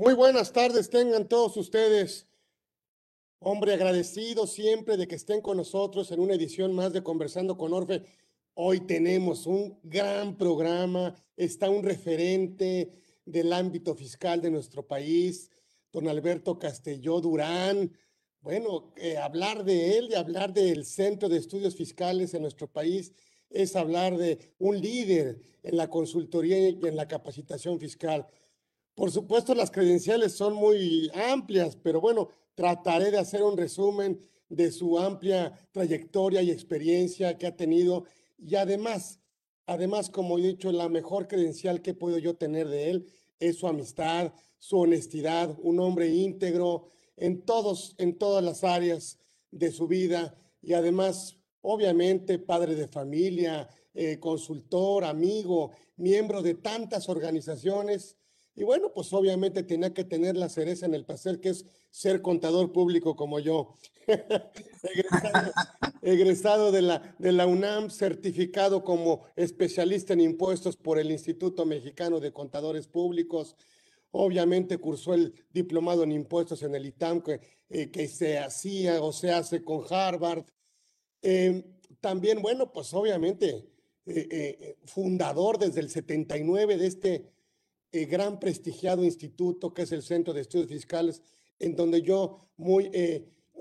Muy buenas tardes, tengan todos ustedes. Hombre, agradecido siempre de que estén con nosotros en una edición más de Conversando con Orfe. Hoy tenemos un gran programa, está un referente del ámbito fiscal de nuestro país, don Alberto Castelló Durán. Bueno, eh, hablar de él y hablar del Centro de Estudios Fiscales en nuestro país es hablar de un líder en la consultoría y en la capacitación fiscal. Por supuesto, las credenciales son muy amplias, pero bueno, trataré de hacer un resumen de su amplia trayectoria y experiencia que ha tenido y además, además, como he dicho, la mejor credencial que puedo yo tener de él es su amistad, su honestidad, un hombre íntegro en todos, en todas las áreas de su vida y además, obviamente, padre de familia, eh, consultor, amigo, miembro de tantas organizaciones. Y bueno, pues obviamente tenía que tener la cereza en el pastel, que es ser contador público como yo. egresado, de, la, de la UNAM, certificado como especialista en impuestos por el Instituto Mexicano de Contadores Públicos. Obviamente cursó el diplomado en impuestos en el ITAM que, eh, que se hacía o se hace con Harvard. Em, también, bueno, pues obviamente eh, eh, fundador desde el 79 de este gran prestigiado instituto que es el Centro de Estudios Fiscales, en donde yo muy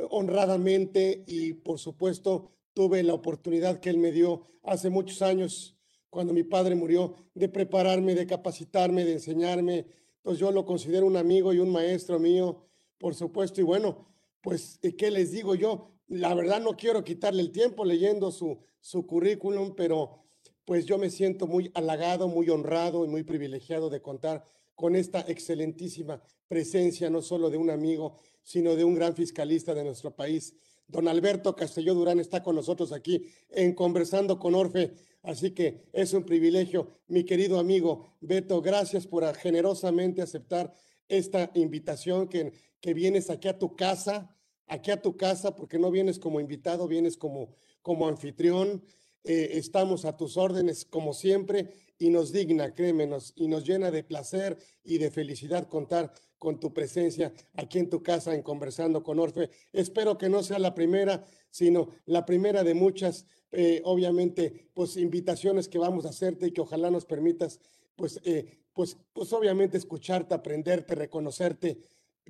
honradamente y por supuesto tuve la oportunidad que él me dio hace muchos años, cuando mi padre murió, de prepararme, de capacitarme, de enseñarme. Entonces yo lo considero un amigo y un maestro mío, por supuesto. Y bueno, pues, ¿qué les digo yo? La verdad no quiero quitarle el tiempo leyendo su, su currículum, pero pues yo me siento muy halagado, muy honrado y muy privilegiado de contar con esta excelentísima presencia, no solo de un amigo, sino de un gran fiscalista de nuestro país. Don Alberto Castelló Durán está con nosotros aquí en Conversando con Orfe, así que es un privilegio. Mi querido amigo Beto, gracias por generosamente aceptar esta invitación que, que vienes aquí a tu casa, aquí a tu casa, porque no vienes como invitado, vienes como, como anfitrión. Eh, estamos a tus órdenes como siempre y nos digna, créemenos, y nos llena de placer y de felicidad contar con tu presencia aquí en tu casa en Conversando con Orfe. Espero que no sea la primera, sino la primera de muchas, eh, obviamente, pues invitaciones que vamos a hacerte y que ojalá nos permitas, pues, eh, pues, pues obviamente escucharte, aprenderte, reconocerte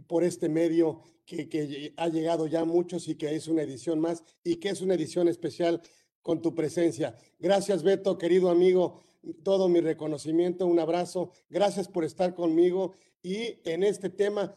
por este medio que, que ha llegado ya a muchos y que es una edición más y que es una edición especial con tu presencia. Gracias, Beto, querido amigo todo mi reconocimiento, un abrazo, gracias por estar conmigo y en este tema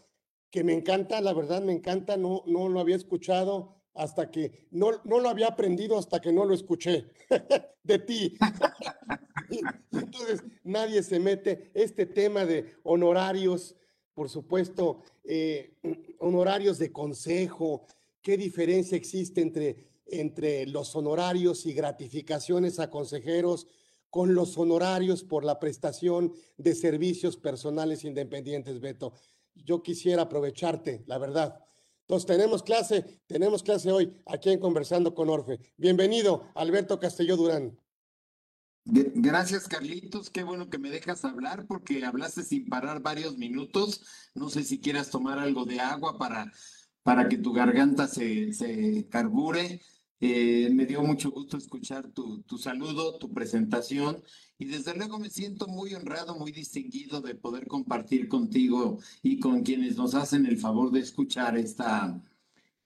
que me encanta, la verdad me encanta, no, no lo había escuchado hasta que, no, no lo había aprendido hasta que no lo escuché de ti. Entonces, nadie se mete este tema de honorarios, por supuesto, eh, honorarios de consejo, qué diferencia existe entre, entre los honorarios y gratificaciones a consejeros con los honorarios por la prestación de servicios personales independientes, Beto. Yo quisiera aprovecharte, la verdad. Entonces, tenemos clase, tenemos clase hoy aquí en Conversando con Orfe. Bienvenido, Alberto Castelló Durán. Gracias, Carlitos. Qué bueno que me dejas hablar porque hablaste sin parar varios minutos. No sé si quieras tomar algo de agua para, para que tu garganta se, se carbure. Eh, me dio mucho gusto escuchar tu, tu, saludo, tu presentación y desde luego me siento muy honrado, muy distinguido de poder compartir contigo y con quienes nos hacen el favor de escuchar esta,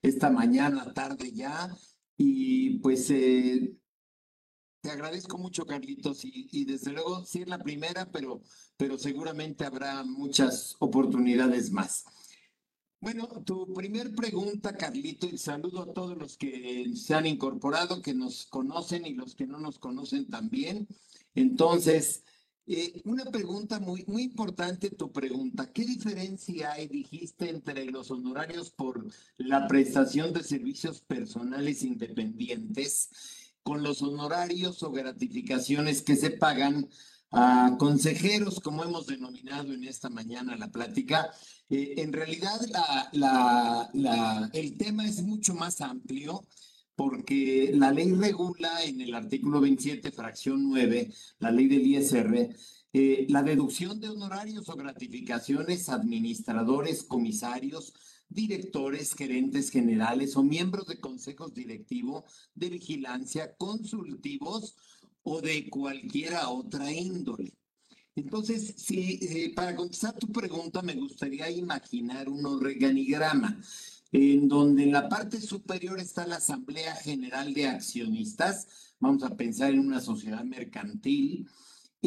esta mañana, tarde ya. Y pues eh, te agradezco mucho, Carlitos, y, y, desde luego sí es la primera, pero, pero seguramente habrá muchas oportunidades más. Bueno, tu primer pregunta, Carlito, y saludo a todos los que se han incorporado, que nos conocen y los que no nos conocen también. Entonces, eh, una pregunta muy, muy importante, tu pregunta. ¿Qué diferencia hay, dijiste, entre los honorarios por la prestación de servicios personales independientes con los honorarios o gratificaciones que se pagan a consejeros, como hemos denominado en esta mañana la plática? Eh, en realidad, el tema es mucho más amplio porque la ley regula en el artículo 27, fracción 9, la ley del ISR, eh, la deducción de honorarios o gratificaciones administradores, comisarios, directores, gerentes generales o miembros de consejos directivos de vigilancia, consultivos o de cualquiera otra índole. Entonces, si eh, para contestar tu pregunta, me gustaría imaginar un organigrama en donde en la parte superior está la Asamblea General de Accionistas, vamos a pensar en una sociedad mercantil,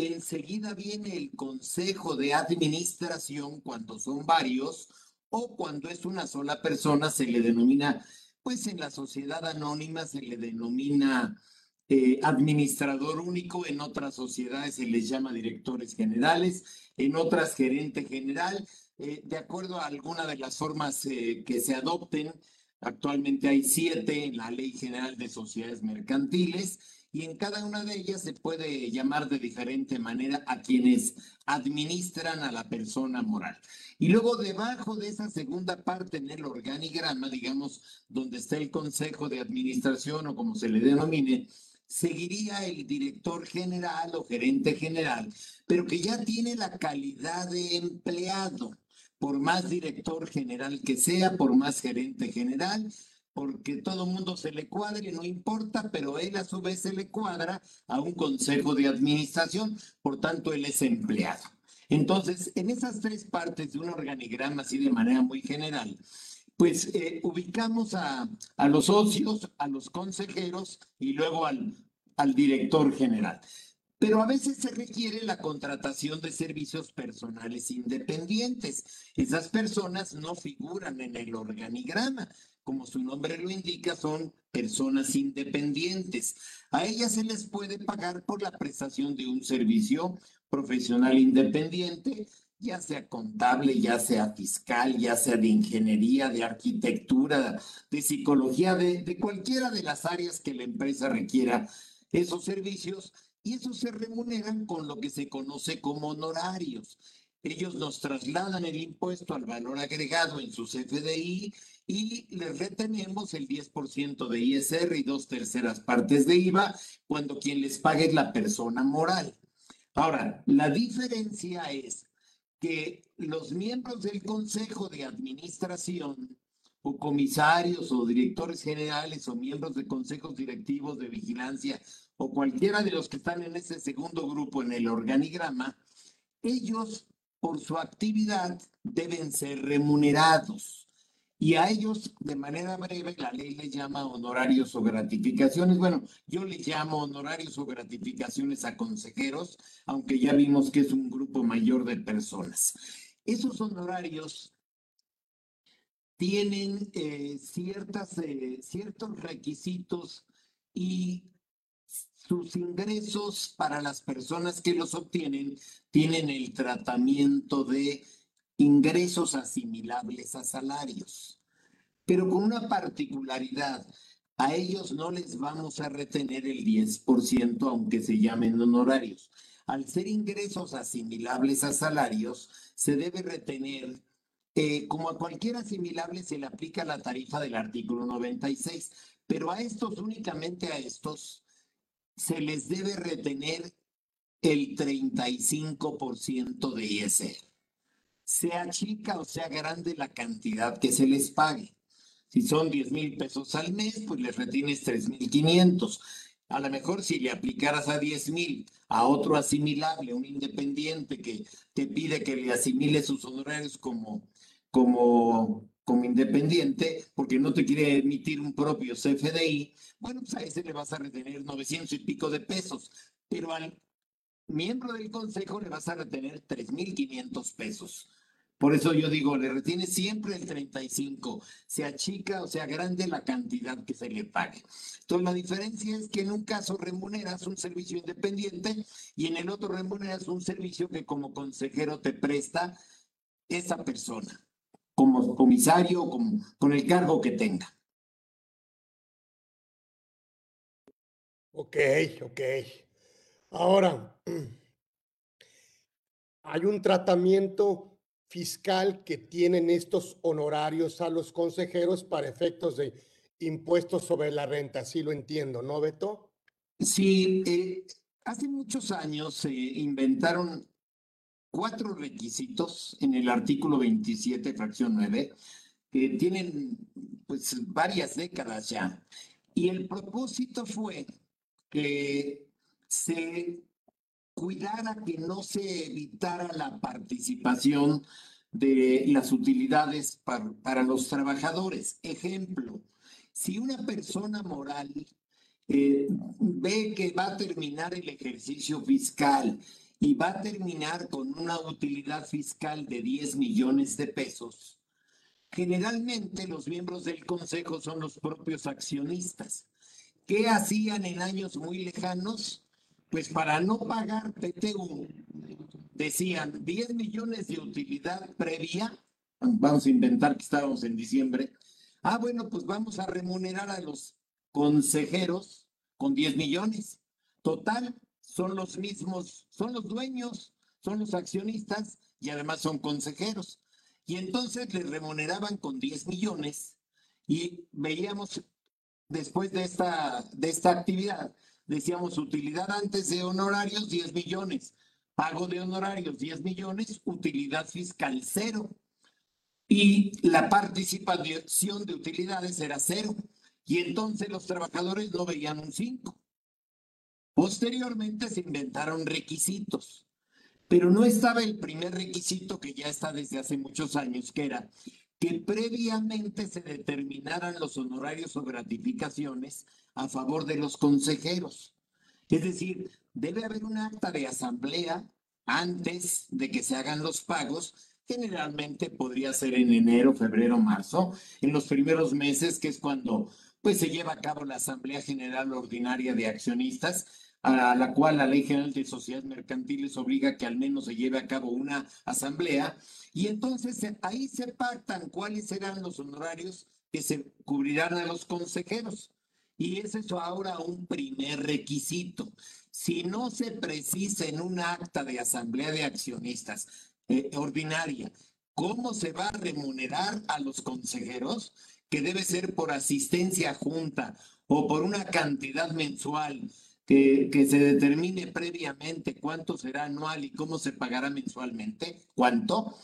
Enseguida viene el consejo de administración cuando son varios o cuando es una sola persona se le denomina, pues en la sociedad anónima se le denomina eh, administrador único, en otras sociedades se les llama directores generales, en otras gerente general, eh, de acuerdo a alguna de las formas eh, que se adopten. Actualmente hay siete en la Ley General de Sociedades Mercantiles y en cada una de ellas se puede llamar de diferente manera a quienes administran a la persona moral. Y luego debajo de esa segunda parte en el organigrama, digamos, donde está el Consejo de Administración o como se le denomine, seguiría el director general o gerente general, pero que ya tiene la calidad de empleado, por más director general que sea, por más gerente general, porque todo mundo se le cuadre, no importa, pero él a su vez se le cuadra a un consejo de administración, por tanto él es empleado. Entonces, en esas tres partes de un organigrama, así de manera muy general, pues eh, ubicamos a, los socios, a los consejeros y luego al, al director general. Pero a veces se requiere la contratación de servicios personales independientes. Esas personas no figuran en el organigrama, como su nombre lo indica, son personas independientes. A ellas se les puede pagar por la prestación de un servicio profesional independiente, ya sea contable, ya sea fiscal, ya sea de ingeniería, de arquitectura, de psicología, de, de cualquiera de las áreas que la empresa requiera esos servicios, y esos se remuneran con lo que se conoce como honorarios. Ellos nos trasladan el impuesto al valor agregado en sus FDI y les retenemos el 10% de ISR y dos terceras partes de IVA cuando quien les pague es la persona moral. Ahora, la diferencia es que los miembros del Consejo de Administración o comisarios o directores generales o miembros de consejos directivos de vigilancia o cualquiera de los que están en ese segundo grupo en el organigrama, ellos por su actividad deben ser remunerados. Y a ellos, de manera breve, la ley les llama honorarios o gratificaciones. Bueno, yo les llamo honorarios o gratificaciones a consejeros, aunque ya vimos que es un grupo mayor de personas. Esos honorarios tienen eh, ciertas, eh, ciertos requisitos y sus ingresos para las personas que los obtienen tienen el tratamiento de ingresos asimilables a salarios, pero con una particularidad. A ellos no les vamos a retener el 10%, aunque se llamen honorarios. Al ser ingresos asimilables a salarios, se debe retener, eh, como a cualquier asimilable se le aplica la tarifa del artículo 96, pero a estos, únicamente a estos, se les debe retener el 35% de ISR sea chica o sea grande la cantidad que se les pague. Si son 10 mil pesos al mes, pues les retienes 3 mil 500. A lo mejor si le aplicaras a 10 mil a otro asimilable, un independiente que te pide que le asimile sus honorarios como, como, como independiente, porque no te quiere emitir un propio CFDI, bueno, pues a ese le vas a retener 900 y pico de pesos, pero al miembro del consejo le vas a retener 3.500 pesos. Por eso yo digo, le retiene siempre el 35, sea chica o sea grande la cantidad que se le pague. Entonces la diferencia es que en un caso remuneras un servicio independiente y en el otro remuneras un servicio que como consejero te presta esa persona, como comisario, como, con el cargo que tenga. Ok, ok. Ahora, hay un tratamiento fiscal que tienen estos honorarios a los consejeros para efectos de impuestos sobre la renta. Así lo entiendo, ¿no, Beto? Sí, eh, hace muchos años se inventaron cuatro requisitos en el artículo 27, fracción 9, que tienen pues varias décadas ya. Y el propósito fue que se cuidara que no se evitara la participación de las utilidades para, para los trabajadores. Ejemplo, si una persona moral eh, ve que va a terminar el ejercicio fiscal y va a terminar con una utilidad fiscal de 10 millones de pesos, generalmente los miembros del consejo son los propios accionistas. ¿Qué hacían en años muy lejanos? Pues para no pagar PTU, decían 10 millones de utilidad previa, vamos a inventar que estábamos en diciembre, ah, bueno, pues vamos a remunerar a los consejeros con 10 millones. Total, son los mismos, son los dueños, son los accionistas y además son consejeros. Y entonces les remuneraban con 10 millones y veíamos después de esta, de esta actividad, decíamos utilidad antes de honorarios 10 millones, pago de honorarios 10 millones, utilidad fiscal cero. Y la participación de utilidades era cero. Y entonces los trabajadores no veían un 5. Posteriormente se inventaron requisitos, pero no estaba el primer requisito que ya está desde hace muchos años, que era que previamente se determinaran los honorarios o gratificaciones a favor de los consejeros. Es decir, debe haber un acta de asamblea antes de que se hagan los pagos. Generalmente podría ser en enero, febrero, marzo, en los primeros meses, que es cuando pues se lleva a cabo la Asamblea General Ordinaria de Accionistas, a la cual la Ley General de Sociedades Mercantiles obliga que al menos se lleve a cabo una asamblea, y entonces ahí se pactan cuáles serán los honorarios que se cubrirán a los consejeros. Y es eso ahora un primer requisito. Si no se precisa en un acta de asamblea de accionistas eh, ordinaria cómo se va a remunerar a los consejeros, que debe ser por asistencia junta o por una cantidad mensual que, se determine previamente cuánto será anual y cómo se pagará mensualmente, cuánto,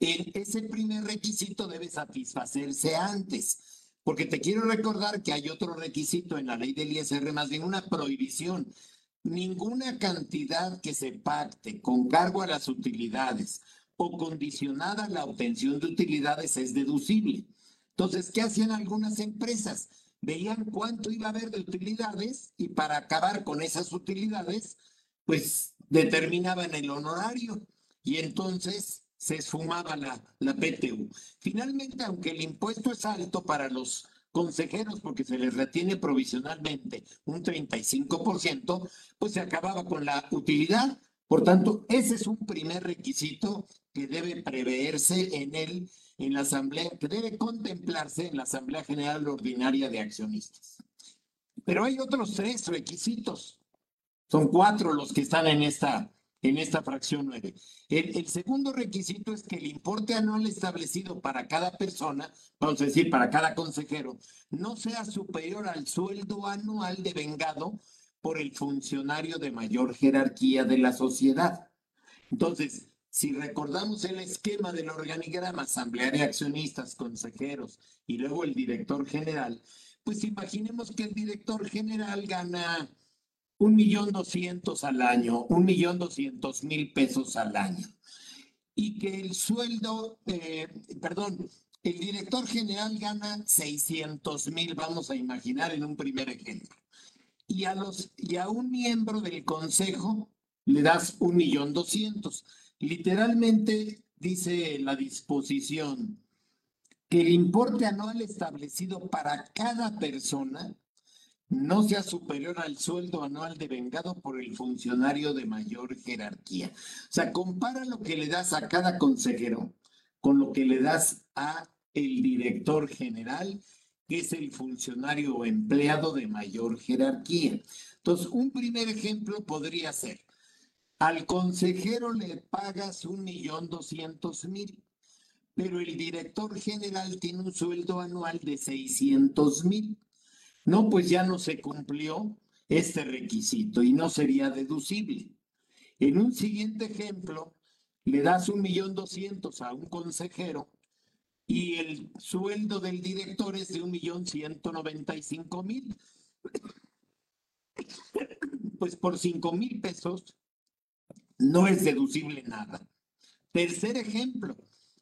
ese primer requisito debe satisfacerse antes. Porque te quiero recordar que hay otro requisito en la ley del ISR, más bien una prohibición. Ninguna cantidad que se pacte con cargo a las utilidades o condicionada a la obtención de utilidades es deducible. Entonces, ¿qué hacían algunas empresas? Veían cuánto iba a haber de utilidades y para acabar con esas utilidades, pues determinaban el honorario y entonces se esfumaba la, la PTU. Finalmente, aunque el impuesto es alto para los consejeros porque se les retiene provisionalmente un 35%, pues se acababa con la utilidad. Por tanto, ese es un primer requisito que debe preverse en el en la asamblea, que debe contemplarse en la Asamblea General Ordinaria de Accionistas. Pero hay otros tres requisitos. Son cuatro los que están en esta, en esta fracción nueve. El, el, segundo requisito es que el importe anual establecido para cada persona, vamos a decir, para cada consejero, no sea superior al sueldo anual devengado por el funcionario de mayor jerarquía de la sociedad. Entonces, si recordamos el esquema del organigrama, asamblea de accionistas, consejeros y luego el director general, pues imaginemos que el director general gana un millón doscientos al año, un millón doscientos mil pesos al año. Y que el sueldo, eh, perdón, el director general gana seiscientos mil, vamos a imaginar en un primer ejemplo. Y a, los, y a un miembro del consejo le das un millón doscientos. Literalmente dice la disposición que el importe anual establecido para cada persona no sea superior al sueldo anual devengado por el funcionario de mayor jerarquía. O sea, compara lo que le das a cada consejero con lo que le das a el director general, que es el funcionario o empleado de mayor jerarquía. Entonces, un primer ejemplo podría ser, al consejero le pagas un millón doscientos mil, pero el director general tiene un sueldo anual de seiscientos mil. No, pues ya no se cumplió este requisito y no sería deducible. En un siguiente ejemplo, le das un millón doscientos a un consejero y el sueldo del director es de un millón ciento noventa y cinco mil. Pues por cinco mil pesos no es deducible nada. Tercer ejemplo,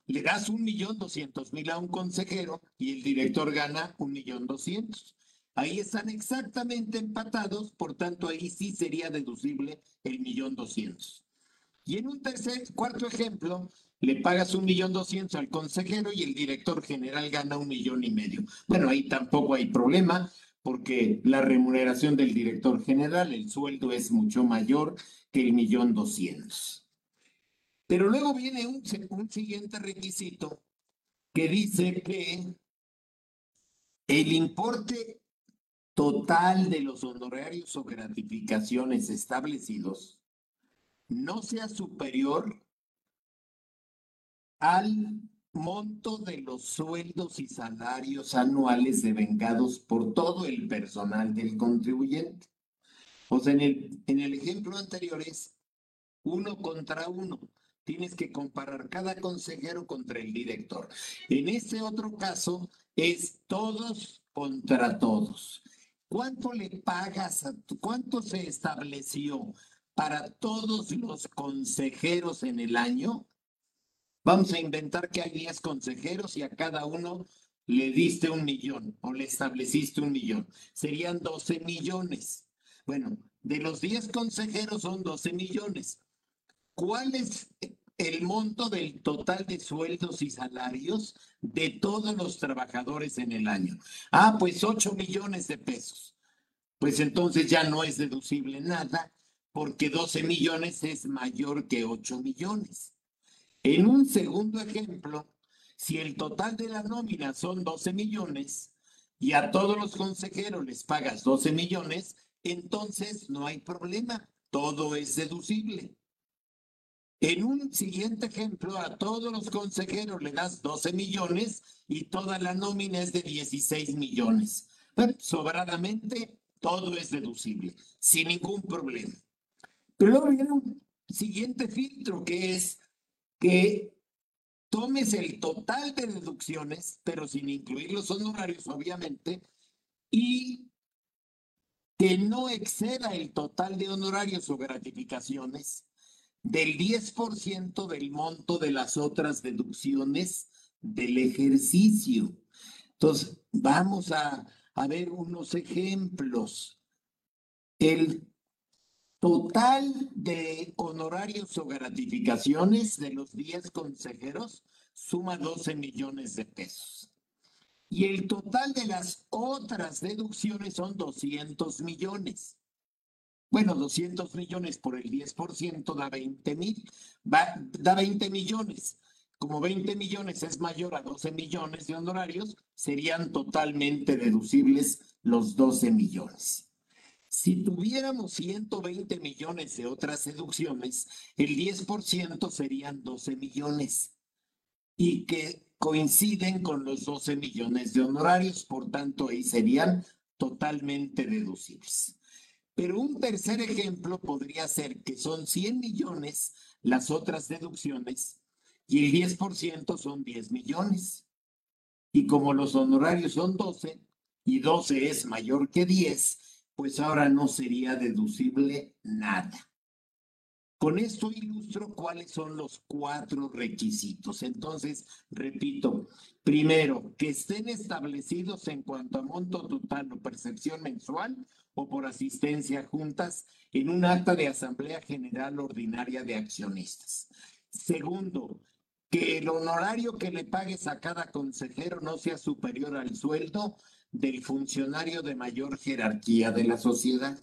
le das un millón doscientos mil a un consejero y el director gana un millón doscientos. Ahí están exactamente empatados, por tanto ahí sí sería deducible el millón doscientos. Y en un tercer, cuarto ejemplo, le pagas un millón doscientos al consejero y el director general gana un millón y medio. Bueno, ahí tampoco hay problema porque la remuneración del director general, el sueldo es mucho mayor que el millón doscientos. Pero luego viene un, siguiente requisito que dice que el importe total de los honorarios o gratificaciones establecidos no sea superior al monto de los sueldos y salarios anuales devengados por todo el personal del contribuyente. O sea, en el, en el ejemplo anterior es uno contra uno. Tienes que comparar cada consejero contra el director. En este otro caso es todos contra todos. ¿Cuánto le pagas? A ¿Cuánto se estableció para todos los consejeros en el año, vamos a inventar que hay 10 consejeros y a cada uno le diste un millón o le estableciste un millón. Serían 12 millones. Bueno, de los 10 consejeros son 12 millones. ¿Cuál es el monto del total de sueldos y salarios de todos los trabajadores en el año? Ah, pues 8 millones de pesos. Pues entonces ya no es deducible nada porque 12 millones es mayor que 8 millones. En un segundo ejemplo, si el total de la nómina son 12 millones y a todos los consejeros les pagas 12 millones, entonces no hay problema, todo es deducible. En un siguiente ejemplo, a todos los consejeros le das 12 millones y toda la nómina es de 16 millones. sobradamente, todo es deducible, sin ningún problema. Pero luego viene un siguiente filtro que es que tomes el total de deducciones, pero sin incluir los honorarios, obviamente, y que no exceda el total de honorarios o gratificaciones del 10% del monto de las otras deducciones del ejercicio. Entonces, vamos a, a ver unos ejemplos. El Total de honorarios o gratificaciones de los 10 consejeros suma 12 millones de pesos. Y el total de las otras deducciones son 200 millones. Bueno, 200 millones por el 10% da 20 mil, da 20 millones. Como 20 millones es mayor a 12 millones de honorarios, serían totalmente deducibles los 12 millones. Si tuviéramos 120 millones de otras deducciones, el 10% serían 12 millones y que coinciden con los 12 millones de honorarios, por tanto ahí serían totalmente deducibles. Pero un tercer ejemplo podría ser que son 100 millones las otras deducciones y el 10% son 10 millones. Y como los honorarios son 12 y 12 es mayor que 10, pues ahora no sería deducible nada. Con esto ilustro cuáles son los cuatro requisitos. Entonces, repito, primero, que estén establecidos en cuanto a monto total o percepción mensual o por asistencia juntas en un acta de Asamblea General Ordinaria de Accionistas. Segundo, que el honorario que le pagues a cada consejero no sea superior al sueldo del funcionario de mayor jerarquía de la sociedad.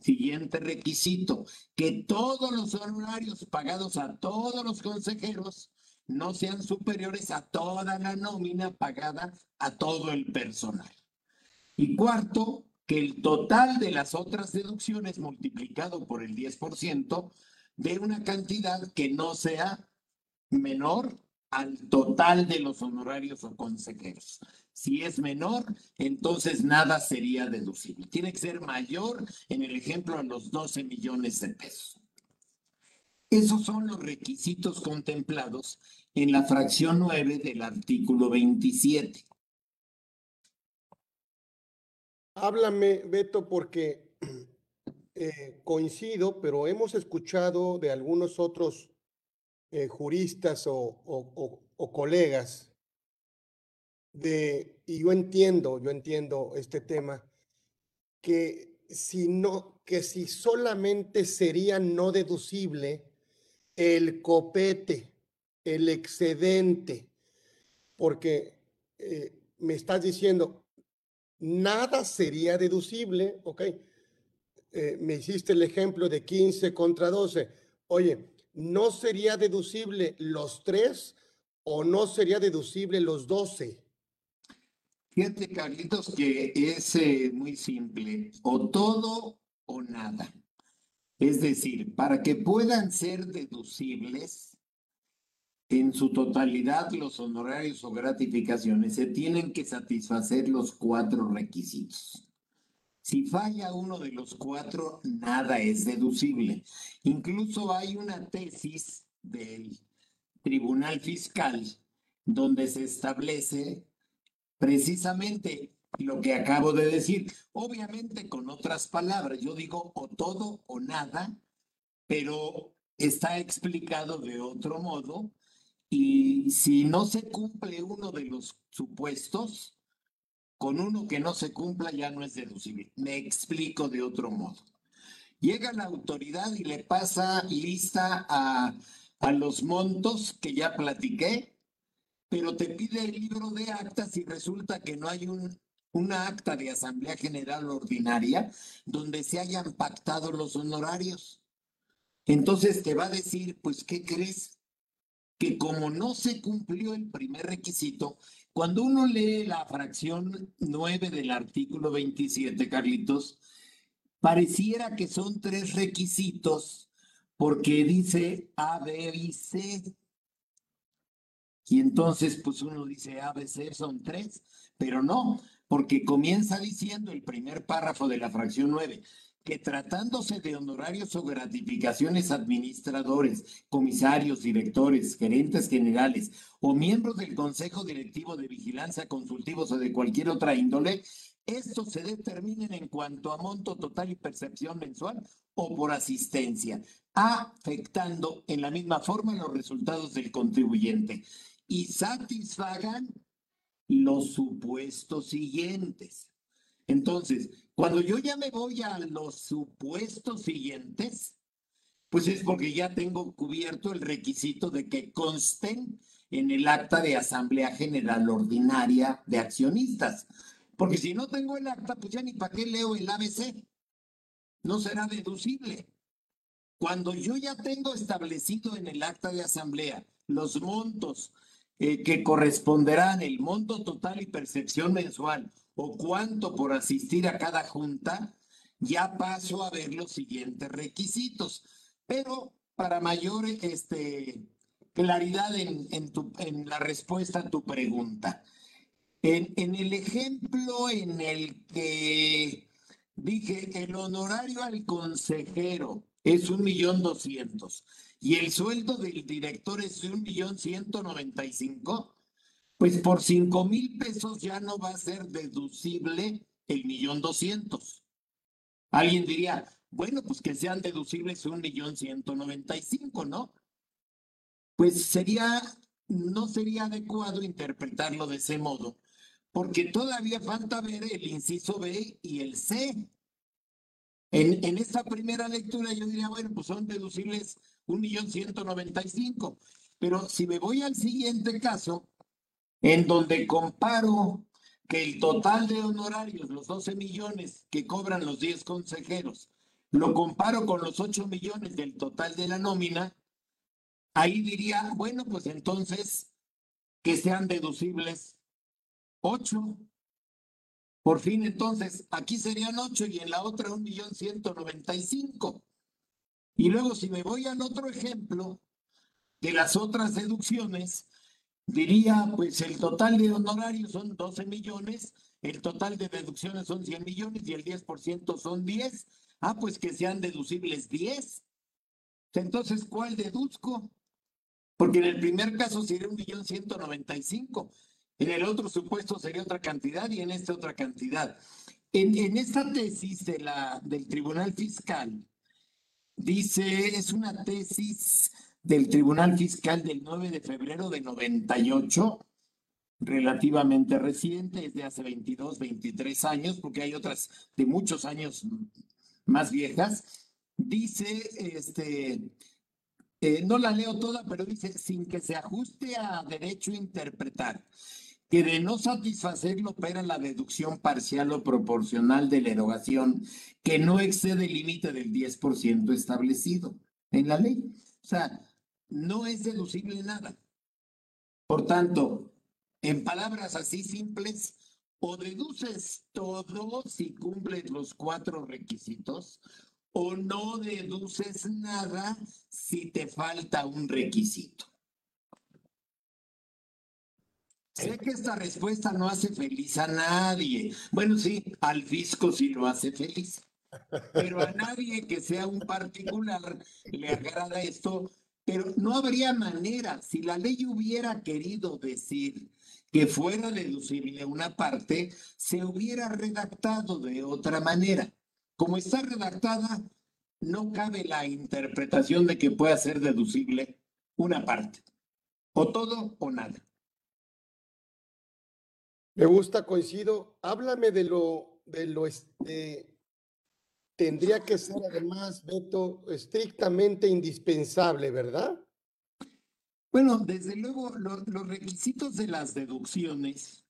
Siguiente requisito, que todos los honorarios pagados a todos los consejeros no sean superiores a toda la nómina pagada a todo el personal. Y cuarto, que el total de las otras deducciones multiplicado por el 10% de una cantidad que no sea menor al total de los honorarios o consejeros. Si es menor, entonces nada sería deducible. Tiene que ser mayor, en el ejemplo, a los 12 millones de pesos. Esos son los requisitos contemplados en la fracción 9 del artículo 27. Háblame, Beto, porque eh, coincido, pero hemos escuchado de algunos otros eh, juristas o, colegas de, y yo entiendo, yo entiendo este tema, que si no, que si solamente sería no deducible el copete, el excedente, porque eh, me estás diciendo, nada sería deducible, ¿ok? Eh, me hiciste el ejemplo de 15 contra 12. Oye, ¿no sería deducible los tres o no sería deducible los 12? Fíjate, Carlitos, que es eh, muy simple, o todo o nada. Es decir, para que puedan ser deducibles, en su totalidad los honorarios o gratificaciones se tienen que satisfacer los cuatro requisitos. Si falla uno de los cuatro, nada es deducible. Incluso hay una tesis del Tribunal Fiscal donde se establece precisamente lo que acabo de decir. Obviamente con otras palabras, yo digo o todo o nada, pero está explicado de otro modo y si no se cumple uno de los supuestos, con uno que no se cumpla ya no es deducible. Me explico de otro modo. Llega la autoridad y le pasa lista a, a los montos que ya platiqué, pero te pide el libro de actas y resulta que no hay un, una acta de Asamblea General Ordinaria donde se hayan pactado los honorarios. Entonces te va a decir, pues, ¿qué crees? que como no se cumplió el primer requisito, cuando uno lee la fracción 9 del artículo 27, Carlitos, pareciera que son tres requisitos porque dice A, B y C. Y entonces, pues uno dice A, B, C son tres, pero no, porque comienza diciendo el primer párrafo de la fracción 9, que tratándose de honorarios o gratificaciones administradores, comisarios, directores, gerentes generales o miembros del Consejo Directivo de Vigilancia Consultivos o de cualquier otra índole, estos se determinen en cuanto a monto total y percepción mensual o por asistencia, afectando en la misma forma los resultados del contribuyente y satisfagan los supuestos siguientes. Entonces, cuando yo ya me voy a los supuestos siguientes, pues es porque ya tengo cubierto el requisito de que consten en el acta de Asamblea General Ordinaria de Accionistas. Porque si no tengo el acta, pues ya ni para qué leo el ABC. No será deducible. Cuando yo ya tengo establecido en el acta de Asamblea los montos eh, que corresponderán, el monto total y percepción mensual, o cuánto por asistir a cada junta, ya paso a ver los siguientes requisitos. Pero para mayor este, claridad en, en, la respuesta a tu pregunta, en, en el ejemplo en el que dije el honorario al consejero es un millón doscientos y el sueldo del director es un millón ciento noventa y cinco, pues por cinco mil pesos ya no va a ser deducible el millón doscientos. Alguien diría, bueno, pues que sean deducibles un millón ciento noventa y cinco, ¿no? Pues sería, no sería adecuado interpretarlo de ese modo, porque todavía falta ver el inciso B y el C. En, en esta primera lectura yo diría, bueno, pues son deducibles un millón ciento noventa y cinco. Pero si me voy al siguiente caso, en donde comparo que el total de honorarios, los 12 millones que cobran los 10 consejeros, lo comparo con los 8 millones del total de la nómina, ahí diría, bueno, pues entonces que sean deducibles 8. Por fin, entonces, aquí serían 8 y en la otra 1.195. Y luego, si me voy al otro ejemplo de las otras deducciones, diría, pues el total de honorarios son 12 millones, el total de deducciones son 100 millones y el 10% son 10. Ah, pues que sean deducibles 10. Entonces, ¿cuál deduzco? Porque en el primer caso sería 1.195 en el otro supuesto sería otra cantidad y en este otra cantidad. En, en esta tesis de la, del Tribunal Fiscal, dice, es una tesis del Tribunal Fiscal del 9 de febrero de 98, relativamente reciente, es de hace 22, 23 años, porque hay otras de muchos años más viejas. Dice, este, eh, no la leo toda, pero dice, sin que se ajuste a derecho interpretar que de no satisfacerlo opera la deducción parcial o proporcional de la erogación que no excede el límite del 10% establecido en la ley. O sea, no es deducible nada. Por tanto, en palabras así simples, o deduces todo si cumples los cuatro requisitos, o no deduces nada si te falta un requisito. Sé que esta respuesta no hace feliz a nadie. Bueno, sí, al fisco sí lo hace feliz. Pero a nadie que sea un particular le agrada esto. Pero no habría manera, si la ley hubiera querido decir que fuera deducible una parte, se hubiera redactado de otra manera. Como está redactada, no cabe la interpretación de que pueda ser deducible una parte. O todo o nada. Me gusta, coincido. Háblame de lo, de lo, este, tendría que ser además, Beto, estrictamente indispensable, ¿verdad? Bueno, desde luego, los requisitos de las deducciones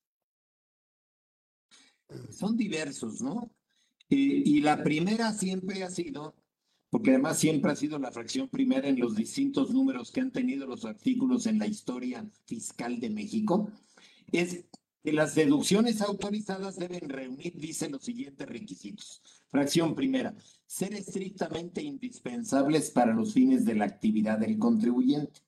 son diversos, ¿no? Eh, y la primera siempre ha sido, porque además siempre ha sido la fracción primera en los distintos números que han tenido los artículos en la historia fiscal de México, es que las deducciones autorizadas deben reunir, dice, los siguientes requisitos. Fracción primera, ser estrictamente indispensables para los fines de la actividad del contribuyente.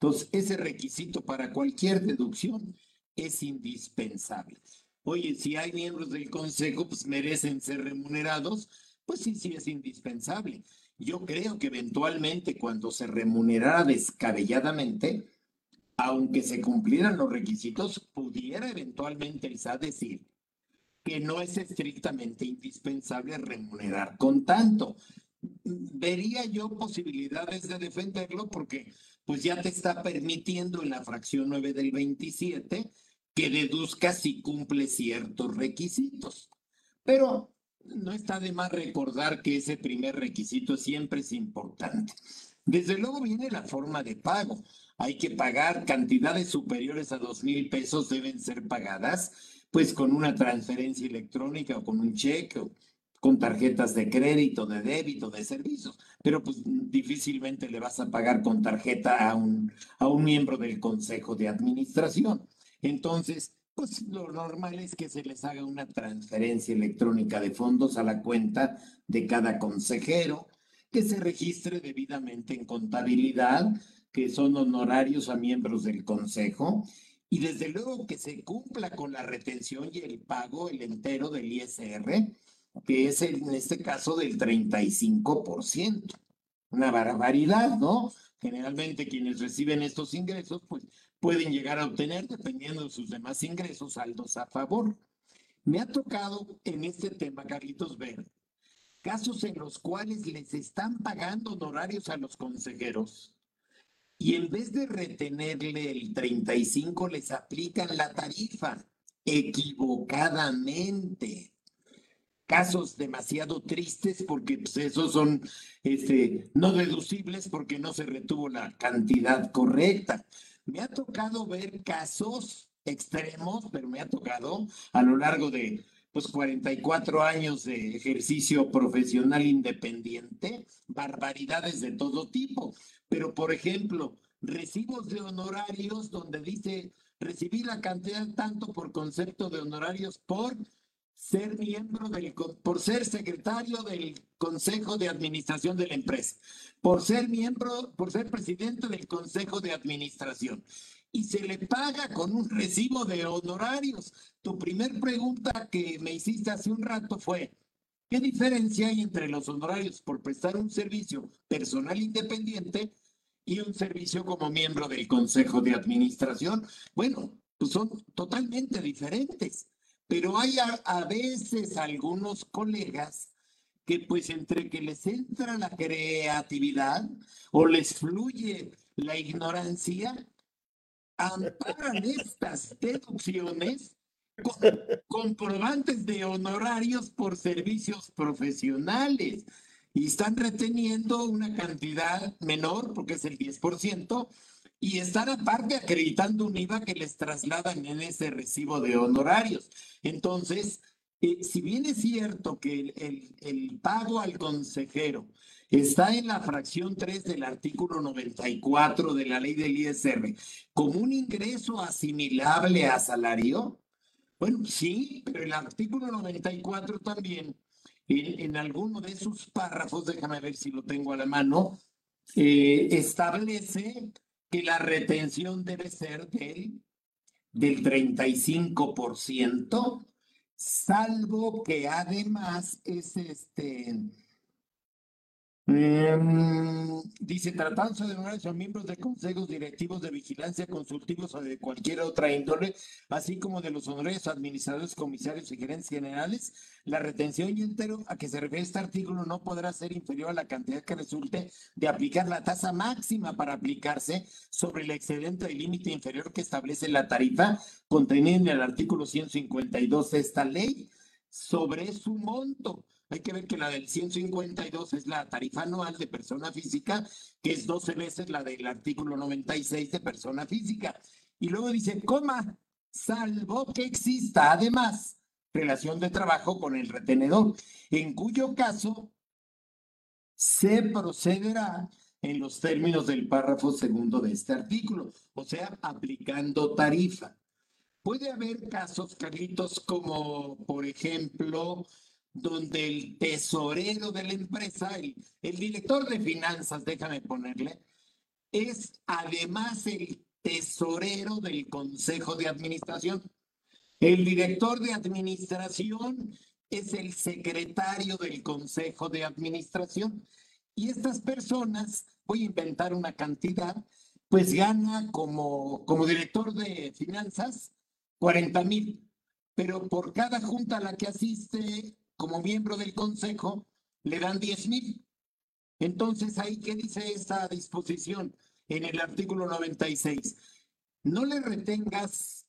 Entonces, ese requisito para cualquier deducción es indispensable. Oye, si hay miembros del consejo, pues merecen ser remunerados, pues sí, sí es indispensable. Yo creo que eventualmente cuando se remunerara descabelladamente, aunque se cumplieran los requisitos, pudiera eventualmente el SAT decir que no es estrictamente indispensable remunerar con tanto. Vería yo posibilidades de defenderlo porque pues ya te está permitiendo en la fracción 9 del 27 que deduzca si cumple ciertos requisitos. Pero no está de más recordar que ese primer requisito siempre es importante. Desde luego viene la forma de pago hay que pagar cantidades superiores a dos mil pesos deben ser pagadas pues con una transferencia electrónica o con un cheque o con tarjetas de crédito, de débito, de servicios, pero pues difícilmente le vas a pagar con tarjeta a un, a un miembro del consejo de administración. Entonces, pues lo normal es que se les haga una transferencia electrónica de fondos a la cuenta de cada consejero, que se registre debidamente en contabilidad, que son honorarios a miembros del Consejo, y desde luego que se cumpla con la retención y el pago, el entero del ISR, que es en este caso del 35%. Una barbaridad, ¿no? Generalmente quienes reciben estos ingresos, pues pueden llegar a obtener, dependiendo de sus demás ingresos, saldos a favor. Me ha tocado en este tema, Carlitos, ver casos en los cuales les están pagando honorarios a los consejeros y en vez de retenerle el 35, les aplican la tarifa equivocadamente. Casos demasiado tristes porque pues, esos son este, no deducibles porque no se retuvo la cantidad correcta. Me ha tocado ver casos extremos, pero me ha tocado a lo largo de pues 44 años de ejercicio profesional independiente, barbaridades de todo tipo. Pero, por ejemplo, recibos de honorarios donde dice, recibí la cantidad tanto por concepto de honorarios por ser miembro del, por ser secretario del Consejo de Administración de la empresa, por ser miembro, por ser presidente del Consejo de Administración. Y se le paga con un recibo de honorarios. Tu primer pregunta que me hiciste hace un rato fue, ¿Qué diferencia hay entre los honorarios por prestar un servicio personal independiente y un servicio como miembro del Consejo de Administración? Bueno, pues son totalmente diferentes, pero hay a, veces algunos colegas que pues entre que les entra la creatividad o les fluye la ignorancia, amparan estas deducciones comprobantes de honorarios por servicios profesionales y están reteniendo una cantidad menor, porque es el 10%, y están aparte acreditando un IVA que les trasladan en ese recibo de honorarios. Entonces, eh, si bien es cierto que el, el, pago al consejero está en la fracción 3 del artículo 94 de la ley del ISR como un ingreso asimilable a salario, bueno, sí, pero el artículo 94 también, en, en alguno de sus párrafos, déjame ver si lo tengo a la mano, eh, establece que la retención debe ser del, del 35%, salvo que además es este Em, dice, tratándose de honorarios a miembros de consejos directivos de vigilancia, consultivos o de cualquier otra índole, así como de los honorarios administradores, comisarios y gerentes generales, la retención y entero a que se refiere este artículo no podrá ser inferior a la cantidad que resulte de aplicar la tasa máxima para aplicarse sobre el excedente del límite inferior que establece la tarifa contenida en el artículo 152 de esta ley sobre su monto hay que ver que la del 152 es la tarifa anual de persona física, que es 12 veces la del artículo 96 de persona física. Y luego dice, coma, salvo que exista además relación de trabajo con el retenedor, en cuyo caso se procederá en los términos del párrafo segundo de este artículo, o sea, aplicando tarifa. Puede haber casos, Carlitos, como por ejemplo donde el tesorero de la empresa, el, director de finanzas, déjame ponerle, es además el tesorero del consejo de administración. El director de administración es el secretario del consejo de administración. Y estas personas, voy a inventar una cantidad, pues gana como, como director de finanzas 40 mil, pero por cada junta a la que asiste como miembro del consejo, le dan 10 mil. Entonces, ahí, ¿qué dice esta disposición en el artículo 96? No le retengas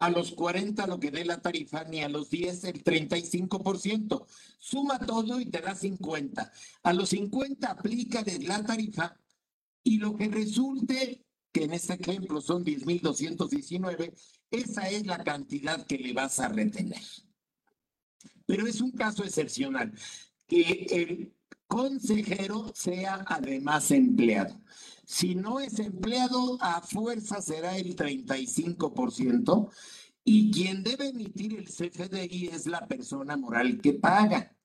a los 40 lo que dé la tarifa, ni a los 10 el 35%. Suma todo y te da 50. A los 50 aplica de la tarifa y lo que resulte, que en este ejemplo son 10.219, esa es la cantidad que le vas a retener. Pero es un caso excepcional que el consejero sea además empleado. Si no es empleado, a fuerza será el 35% y quien debe emitir el CFDI es la persona moral que paga.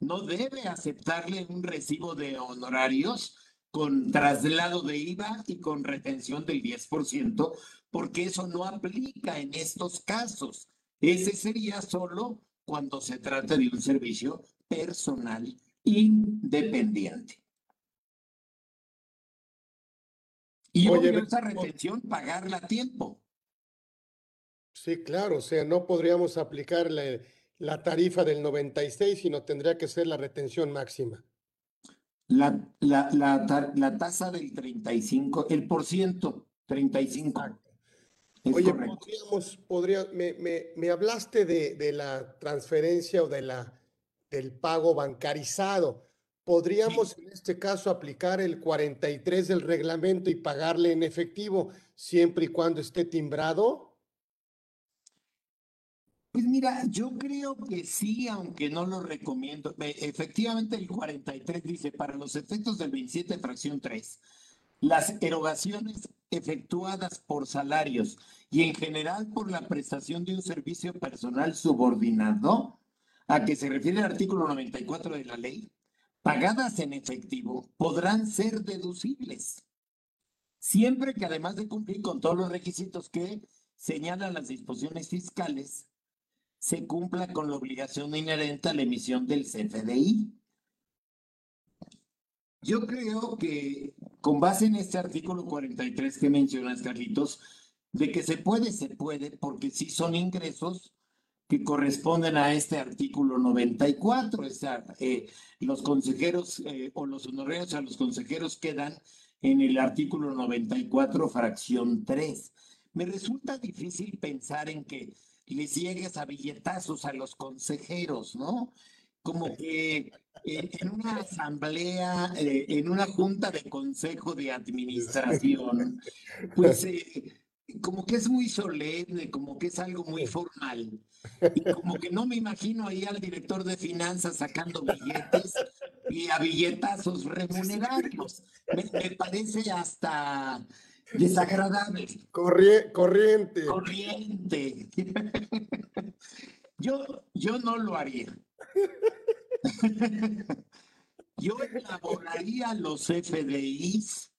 No debe aceptarle un recibo de honorarios con traslado de IVA y con retención del 10%, porque eso no aplica en estos casos. Ese sería solo cuando se trata de un servicio personal independiente. Y Oye, esa retención pagarla a tiempo. Sí, claro, o sea, no podríamos aplicar la, tarifa del 96, sino tendría que ser la retención máxima. La, la, la, la tasa del 35, el por ciento, 35. Oye, podríamos, podría, me, me, me hablaste de, de, la transferencia o de la, del pago bancarizado. ¿Podríamos en este caso aplicar el 43 del reglamento y pagarle en efectivo siempre y cuando esté timbrado? Pues mira, yo creo que sí, aunque no lo recomiendo. Efectivamente, el 43 dice, para los efectos del 27, fracción 3, las erogaciones efectuadas por salarios y en general por la prestación de un servicio personal subordinado, a que se refiere el artículo 94 de la ley, pagadas en efectivo, podrán ser deducibles, siempre que además de cumplir con todos los requisitos que señalan las disposiciones fiscales, se cumpla con la obligación inherente a la emisión del CFDI. Yo creo que con base en este artículo 43 que mencionas, Carlitos, de que se puede, se puede, porque sí son ingresos que corresponden a este artículo 94. O sea, eh, los consejeros eh, o los honorarios a los consejeros quedan en el artículo 94, fracción 3. Me resulta difícil pensar en que les llegues a billetazos a los consejeros, ¿no? Como que en una asamblea, en una junta de consejo de administración, pues como que es muy solemne, como que es algo muy formal. Y como que no me imagino ahí al director de finanzas sacando billetes y a billetazos remunerarlos. Me, parece hasta desagradable. corriente. Corriente. Yo, yo no lo haría. Yo elaboraría los FDIs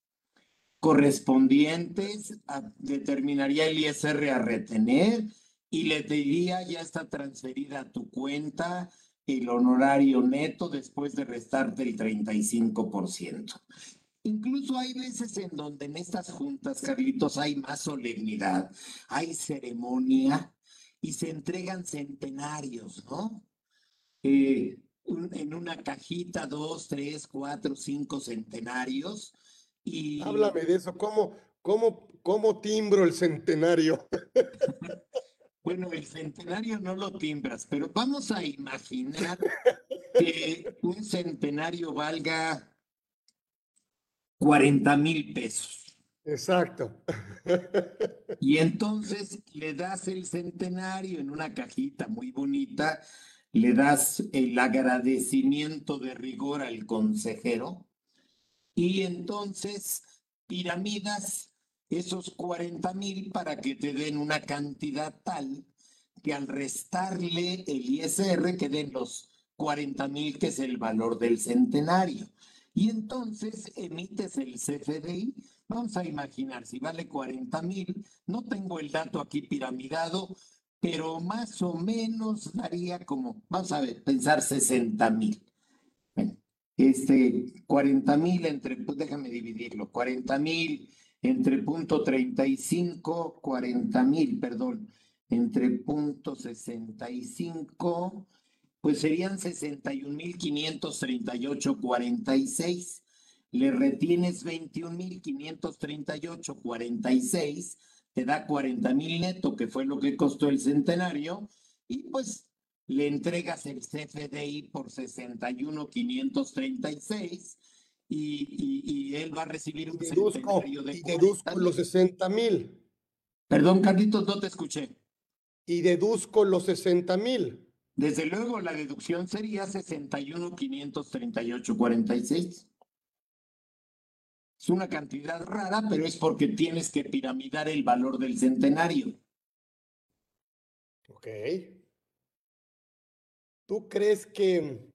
correspondientes, determinaría el ISR a retener y le diría ya está transferida a tu cuenta el honorario neto después de restarte el 35%. Incluso hay veces en donde en estas juntas, Carlitos, hay más solemnidad, hay ceremonia y se entregan centenarios, ¿no? Eh, en una cajita, dos, tres, cuatro, cinco centenarios Háblame de eso, ¿cómo, cómo, cómo timbro el centenario? Bueno, el centenario no lo timbras, pero vamos a imaginar que un centenario valga 40 mil pesos. Exacto. Y entonces le das el centenario en una cajita muy bonita, le das el agradecimiento de rigor al consejero y entonces piramidas esos 40 mil para que te den una cantidad tal que al restarle el ISR queden los 40 mil, que es el valor del centenario. Y entonces emites el CFDI. Vamos a imaginar, si vale 40 mil, no tengo el dato aquí piramidado, pero más o menos daría como, vamos a ver, pensar 60 mil este, 40 mil entre, pues déjame dividirlo, 40 mil entre punto 35, 40 mil, perdón, entre punto 65, pues serían 61 mil 538, 46. Le retienes 21 mil 538, 46, te da 40 mil neto, que fue lo que costó el centenario, y pues le entregas el CFDI por 61,536 y, y, y él va a recibir un deduzco, de y deduzco los 60 mil. Perdón, Carlitos, no te escuché. Y deduzco los 60 mil. Desde luego, la deducción sería 61,538,46. Es una cantidad rara, pero es porque tienes que piramidar el valor del centenario. Ok. ¿Tú crees que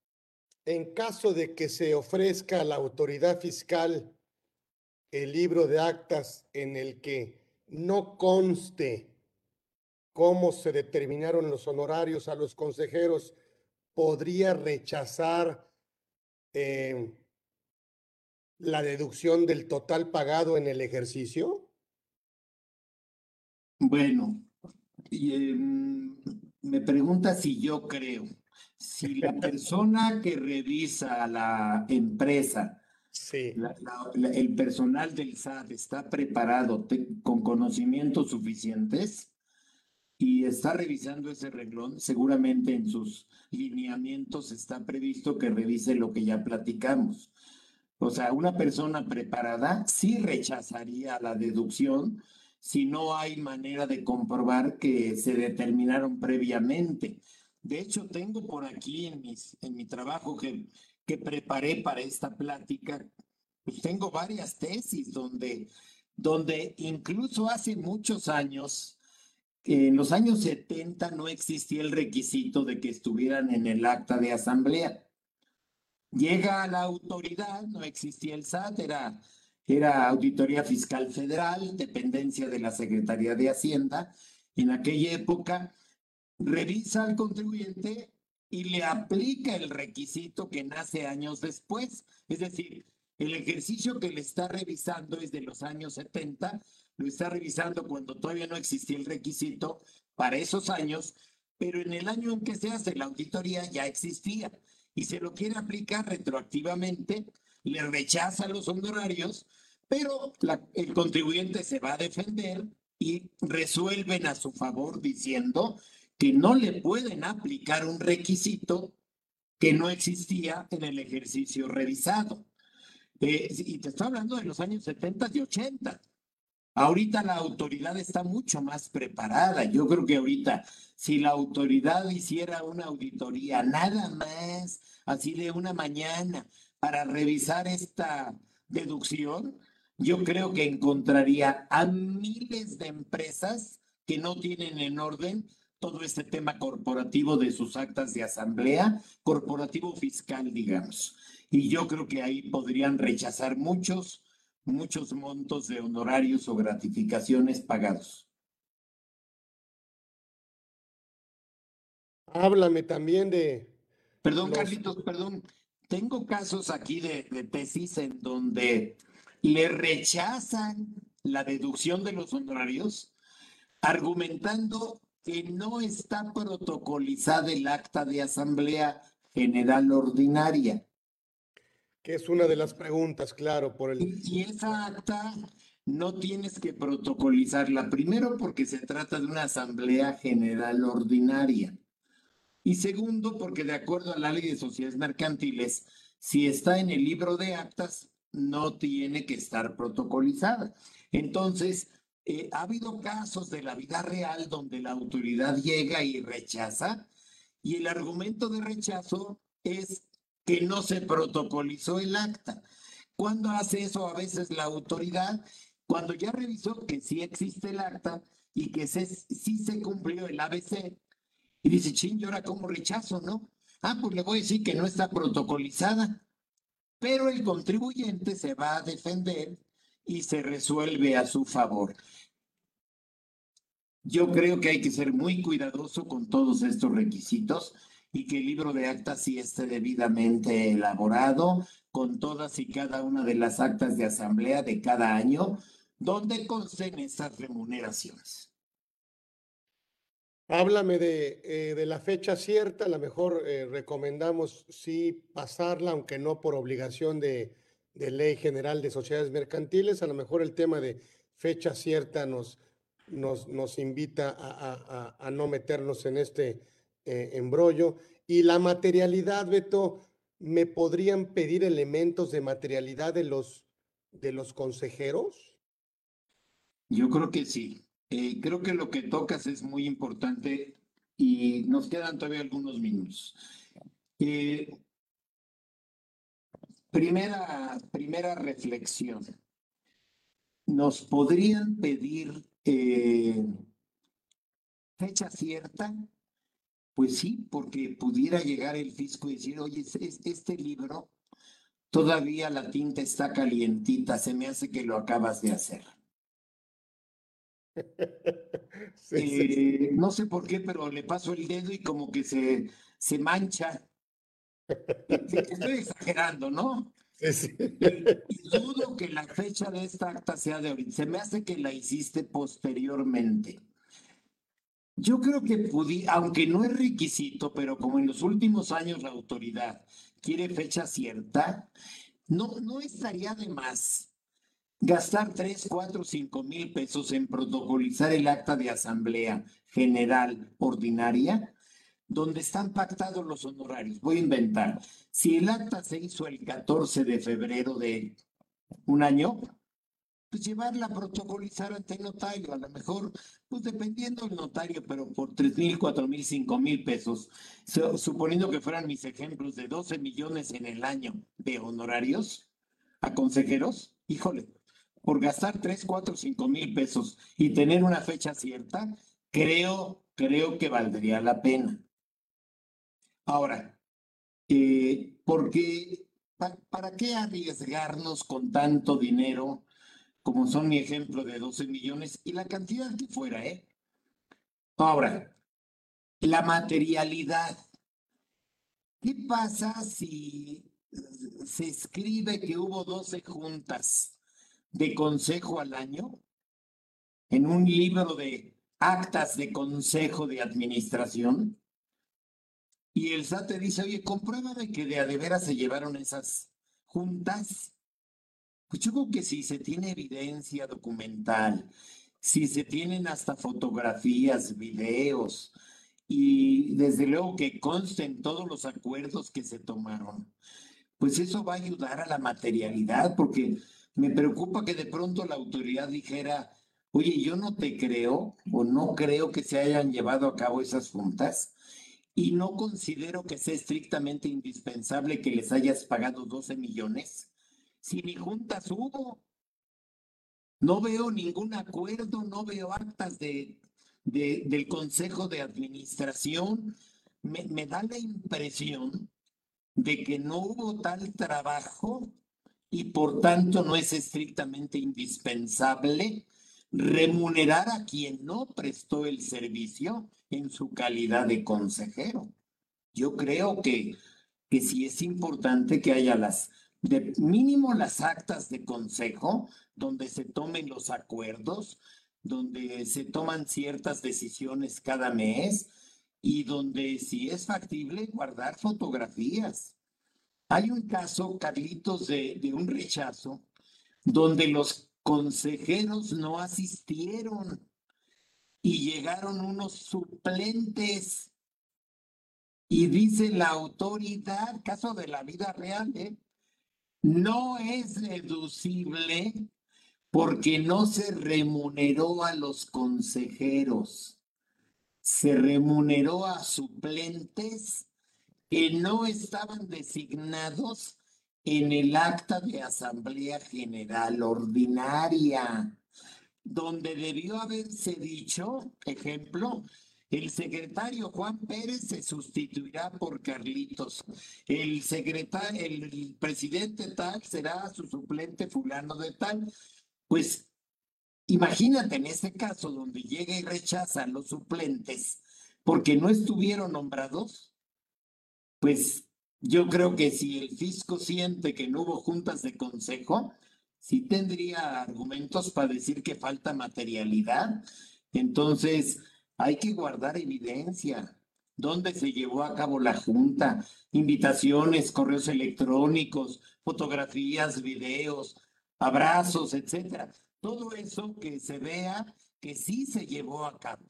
en caso de que se ofrezca a la autoridad fiscal el libro de actas en el que no conste cómo se determinaron los honorarios a los consejeros, podría rechazar eh, la deducción del total pagado en el ejercicio? Bueno, em, me pregunta si yo creo si la persona que revisa la empresa, el personal del SAT está preparado con conocimientos suficientes y está revisando ese reglón, seguramente en sus lineamientos está previsto que revise lo que ya platicamos. O sea, una persona preparada sí rechazaría la deducción si no hay manera de comprobar que se determinaron previamente. De hecho, tengo por aquí en, mis, en mi trabajo que, que preparé para esta plática, pues tengo varias tesis donde, donde incluso hace muchos años, en los años 70 no existía el requisito de que estuvieran en el acta de asamblea. Llega a la autoridad, no existía el SAT, era, era Auditoría Fiscal Federal, dependencia de la Secretaría de Hacienda. En aquella época revisa al contribuyente y le aplica el requisito que nace años después. Es decir, el ejercicio que le está revisando es de los años 70, lo está revisando cuando todavía no existía el requisito para esos años, pero en el año en que se hace la auditoría ya existía y se lo quiere aplicar retroactivamente, le rechaza los honorarios, pero el contribuyente se va a defender y resuelven a su favor diciendo que no le pueden aplicar un requisito que no existía en el ejercicio revisado. Eh, y te estoy hablando de los años 70 y 80. Ahorita la autoridad está mucho más preparada. Yo creo que ahorita, si la autoridad hiciera una auditoría nada más, así de una mañana, para revisar esta deducción, yo creo que encontraría a miles de empresas que no tienen en orden todo este tema corporativo de sus actas de asamblea, corporativo fiscal, digamos. Y yo creo que ahí podrían rechazar muchos, muchos montos de honorarios o gratificaciones pagados. Háblame también de... Perdón, Carlitos, perdón. Tengo casos aquí de, de tesis en donde le rechazan la deducción de los honorarios argumentando que no está protocolizada el acta de asamblea general ordinaria. Que es una de las preguntas, claro, por el... Y esa acta no tienes que protocolizarla, primero porque se trata de una asamblea general ordinaria. Y segundo, porque de acuerdo a la ley de sociedades mercantiles, si está en el libro de actas, no tiene que estar protocolizada. Entonces, eh, ha habido casos de la vida real donde la autoridad llega y rechaza, y el argumento de rechazo es que no se protocolizó el acta. Cuando hace eso a veces la autoridad? Cuando ya revisó que sí existe el acta y que sí se cumplió el ABC, y dice, ching, ¿y ahora cómo rechazo, no? Ah, pues le voy a decir que no está protocolizada, pero el contribuyente se va a defender y se resuelve a su favor. Yo creo que hay que ser muy cuidadoso con todos estos requisitos y que el libro de actas sí esté debidamente elaborado con todas y cada una de las actas de asamblea de cada año donde consten estas remuneraciones. Háblame de, eh, de, la fecha cierta, a lo mejor eh, recomendamos sí pasarla, aunque no por obligación de, de, ley general de sociedades mercantiles, a lo mejor el tema de fecha cierta nos, nos, nos invita a, a, no meternos en este eh, embrollo. Y la materialidad, Beto, ¿me podrían pedir elementos de materialidad de los, de los consejeros? Yo creo que sí. Eh, creo que lo que tocas es muy importante y nos quedan todavía algunos minutos. Eh, primera, primera reflexión. ¿Nos podrían pedir fecha cierta? Pues sí, porque pudiera llegar el fisco y decir, oye, este libro todavía la tinta está calientita, se me hace que lo acabas de hacer. Eh, no sé por qué, pero le paso el dedo y como que se, se mancha. Estoy exagerando, ¿no? Y dudo que la fecha de esta acta sea de ahorita. Se me hace que la hiciste posteriormente. Yo creo que pudí, aunque no es requisito, pero como en los últimos años la autoridad quiere fecha cierta, no, no estaría de más gastar 3, 4, 5 mil pesos en protocolizar el acta de asamblea general ordinaria, donde están pactados los honorarios. Voy a inventar. Si el acta se hizo el 14 de febrero de un año, pues llevarla a protocolizar ante el notario, a lo mejor, pues dependiendo del notario, pero por 3 mil, 4 mil, 5 mil pesos, suponiendo que fueran mis ejemplos de 12 millones en el año de honorarios a consejeros, híjole, por gastar 3, 4, 5 mil pesos y tener una fecha cierta, creo, creo que valdría la pena. Ahora, eh, porque ¿para qué arriesgarnos con tanto dinero, como son mi ejemplo de 12 millones y la cantidad que fuera, eh? Ahora, la materialidad. ¿Qué pasa si se escribe que hubo 12 juntas de consejo al año en un libro de actas de consejo de administración? Y el SAT dice, oye, compruébame que de a de veras se llevaron esas juntas. Pues yo creo que si se tiene evidencia documental, si se tienen hasta fotografías, videos, y desde luego que consten todos los acuerdos que se tomaron, pues eso va a ayudar a la materialidad, porque me preocupa que de pronto la autoridad dijera, oye, yo no te creo o no creo que se hayan llevado a cabo esas juntas y no considero que sea estrictamente indispensable que les hayas pagado 12 millones. Si ni juntas hubo, no veo ningún acuerdo, no veo actas de, del Consejo de Administración. Me, me da la impresión de que no hubo tal trabajo y por tanto no es estrictamente indispensable remunerar a quien no prestó el servicio en su calidad de consejero. Yo creo que, que sí es importante que haya las, de mínimo las actas de consejo donde se tomen los acuerdos, donde se toman ciertas decisiones cada mes y donde si es factible guardar fotografías. Hay un caso, Carlitos, de, de un rechazo donde los consejeros no asistieron y llegaron unos suplentes. Y dice la autoridad, caso de la vida real, ¿eh? No es deducible porque no se remuneró a los consejeros, se remuneró a suplentes que no estaban designados en el acta de Asamblea General Ordinaria, donde debió haberse dicho, ejemplo, el secretario Juan Pérez se sustituirá por Carlitos. El secretario, el presidente tal será su suplente fulano de tal. Pues imagínate en este caso donde llega y rechaza a los suplentes porque no estuvieron nombrados, pues yo creo que si el fisco siente que no hubo juntas de consejo, sí tendría argumentos para decir que falta materialidad. Entonces, hay que guardar evidencia. ¿Dónde se llevó a cabo la junta? Invitaciones, correos electrónicos, fotografías, videos, abrazos, etcétera. Todo eso que se vea que sí se llevó a cabo.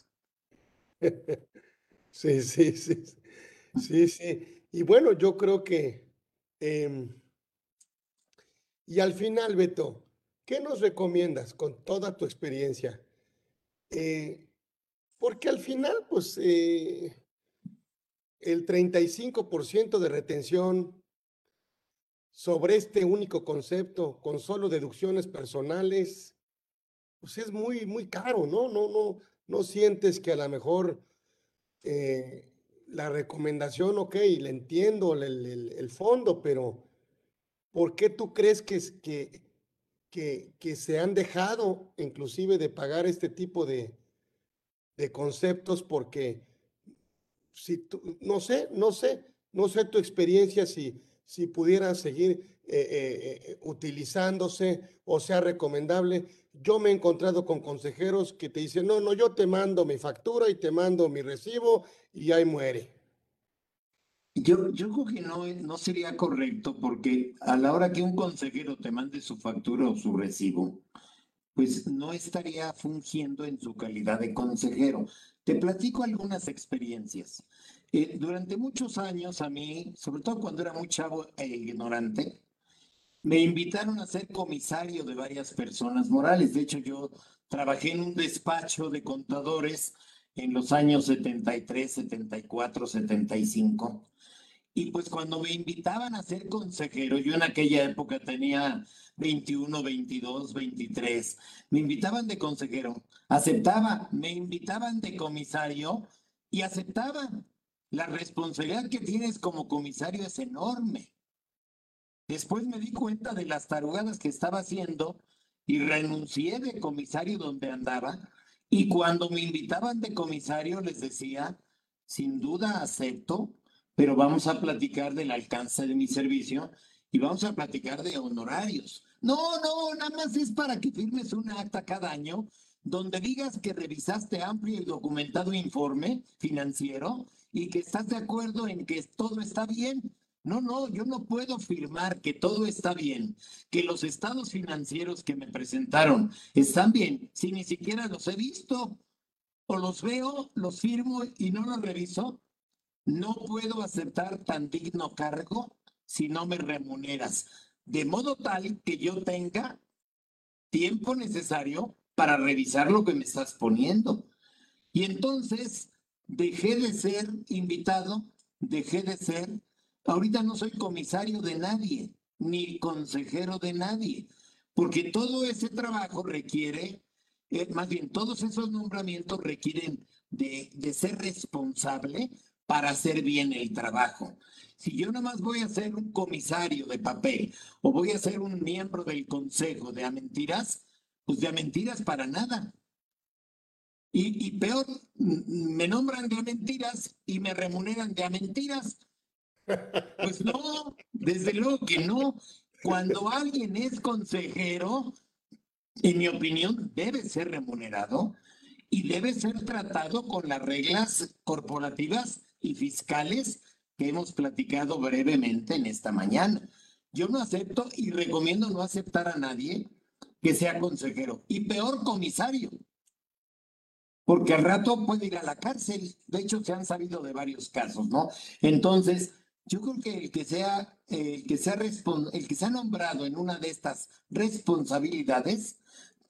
Sí, sí, sí. Sí, sí. Y bueno, yo creo que, em, y al final, Beto, ¿qué nos recomiendas con toda tu experiencia? Eh, porque al final, pues, eh, el 35% de retención sobre este único concepto, con solo deducciones personales, pues es muy, muy caro, ¿no? No, no, no sientes que a lo mejor eh, la recomendación, ok, le entiendo el, fondo, pero ¿por qué tú crees que, que, que, que, se han dejado inclusive de pagar este tipo de, de conceptos? Porque si tú, no sé, no sé, no sé tu experiencia si, si pudieran seguir eh, eh, eh, utilizándose o sea recomendable. Yo me he encontrado con consejeros que te dicen, no, no, yo te mando mi factura y te mando mi recibo y ahí muere. Yo, yo creo que no, no sería correcto porque a la hora que un consejero te mande su factura o su recibo, pues no estaría fungiendo en su calidad de consejero. Te platico algunas experiencias. Eh, durante muchos años a mí, sobre todo cuando era muy chavo e ignorante, me invitaron a ser comisario de varias personas morales. De hecho, yo trabajé en un despacho de contadores en los años 73, 74, 75. Y pues cuando me invitaban a ser consejero, yo en aquella época tenía 21, 22, 23, me invitaban de consejero, aceptaba, me invitaban de comisario y aceptaba. La responsabilidad que tienes como comisario es enorme. Después me di cuenta de las tarugadas que estaba haciendo y renuncié de comisario donde andaba. Y cuando me invitaban de comisario les decía, sin duda acepto, pero vamos a platicar del alcance de mi servicio y vamos a platicar de honorarios. No, no, nada más es para que firmes un acta cada año donde digas que revisaste amplio y documentado informe financiero y que estás de acuerdo en que todo está bien. No, no, yo no puedo firmar que todo está bien, que los estados financieros que me presentaron están bien, si ni siquiera los he visto o los veo, los firmo y no los reviso. No puedo aceptar tan digno cargo si no me remuneras, de modo tal que yo tenga tiempo necesario para revisar lo que me estás poniendo. Y entonces dejé de ser invitado, dejé de ser, ahorita no soy comisario de nadie, ni consejero de nadie, porque todo ese trabajo requiere, eh, más bien todos esos nombramientos requieren de, de ser responsable para hacer bien el trabajo. Si yo nada más voy a ser un comisario de papel o voy a ser un miembro del consejo de a mentiras, pues de a mentiras para nada. Y, y peor, me nombran de a mentiras y me remuneran de a mentiras. Pues no, desde luego que no. Cuando alguien es consejero, en mi opinión, debe ser remunerado y debe ser tratado con las reglas corporativas y fiscales que hemos platicado brevemente en esta mañana. Yo no acepto y recomiendo no aceptar a nadie que sea consejero y peor comisario, porque al rato puede ir a la cárcel. De hecho, se han sabido de varios casos, ¿no? Entonces, yo creo que el que sea, el que sea, el que sea nombrado en una de estas responsabilidades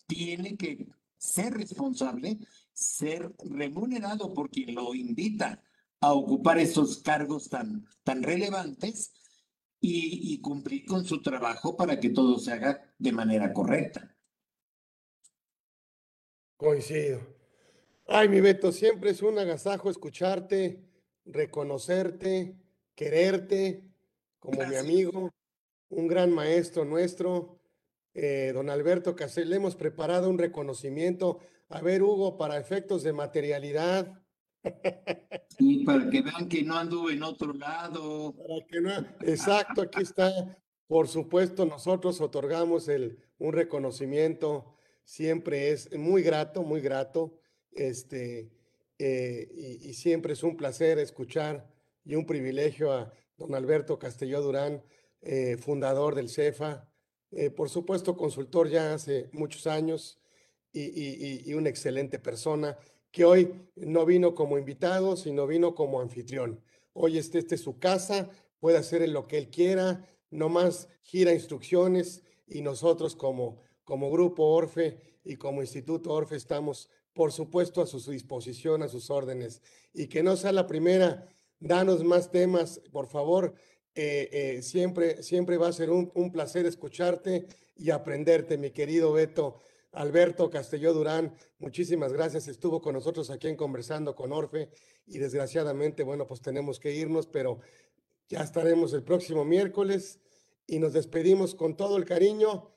tiene que ser responsable, ser remunerado por quien lo invita a ocupar esos cargos tan, tan relevantes y, y cumplir con su trabajo para que todo se haga de manera correcta. Coincido. Ay, mi Beto, siempre es un agasajo escucharte, reconocerte, quererte como mi amigo, un gran maestro nuestro, eh, don Alberto Casel. Le hemos preparado un reconocimiento. A ver, Hugo, para efectos de materialidad, y para que vean que no anduve en otro lado. Para que no, exacto, aquí está. Por supuesto, nosotros otorgamos el, un reconocimiento, siempre es muy grato, muy grato, este, eh, y, siempre es un placer escuchar y un privilegio a don Alberto Castelló Durán, eh, fundador del CEFA, eh, por supuesto consultor ya hace muchos años y, y, y una excelente persona que hoy no vino como invitado, sino vino como anfitrión. Hoy este, este es su casa, puede hacer lo que él quiera, nomás gira instrucciones y nosotros como, como Grupo Orfe y como Instituto Orfe estamos, por supuesto, a su, disposición, a sus órdenes. Y que no sea la primera, danos más temas, por favor. Eh, eh, siempre, siempre va a ser un, un placer escucharte y aprenderte, mi querido Beto. Alberto Castelló Durán, muchísimas gracias. Estuvo con nosotros aquí en Conversando con Orfe y desgraciadamente, bueno, pues tenemos que irnos, pero ya estaremos el próximo miércoles y nos despedimos con todo el cariño.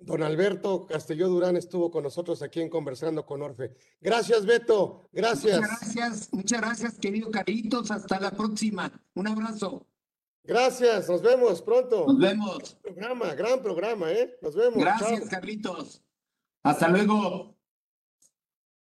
Don Alberto Castelló Durán estuvo con nosotros aquí en Conversando con Orfe. Gracias, Beto. Gracias. Muchas gracias, muchas gracias, querido Carlitos. Hasta la próxima. Un abrazo. Gracias, nos vemos pronto. Nos vemos. Programa, gran programa, ¿eh? Nos vemos. Gracias, Carlitos. Hasta luego.